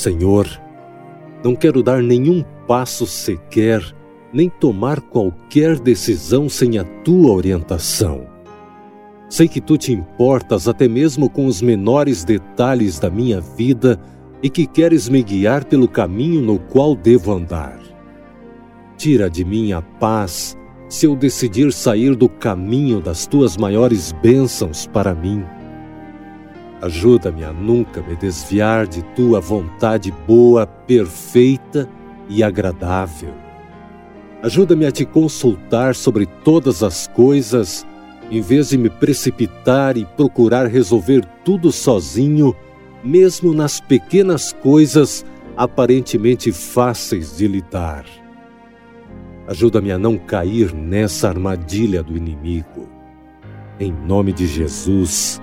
Senhor, não quero dar nenhum passo sequer, nem tomar qualquer decisão sem a tua orientação. Sei que tu te importas até mesmo com os menores detalhes da minha vida e que queres me guiar pelo caminho no qual devo andar. Tira de mim a paz se eu decidir sair do caminho das tuas maiores bênçãos para mim. Ajuda-me a nunca me desviar de tua vontade boa, perfeita e agradável. Ajuda-me a te consultar sobre todas as coisas, em vez de me precipitar e procurar resolver tudo sozinho, mesmo nas pequenas coisas aparentemente fáceis de lidar. Ajuda-me a não cair nessa armadilha do inimigo. Em nome de Jesus.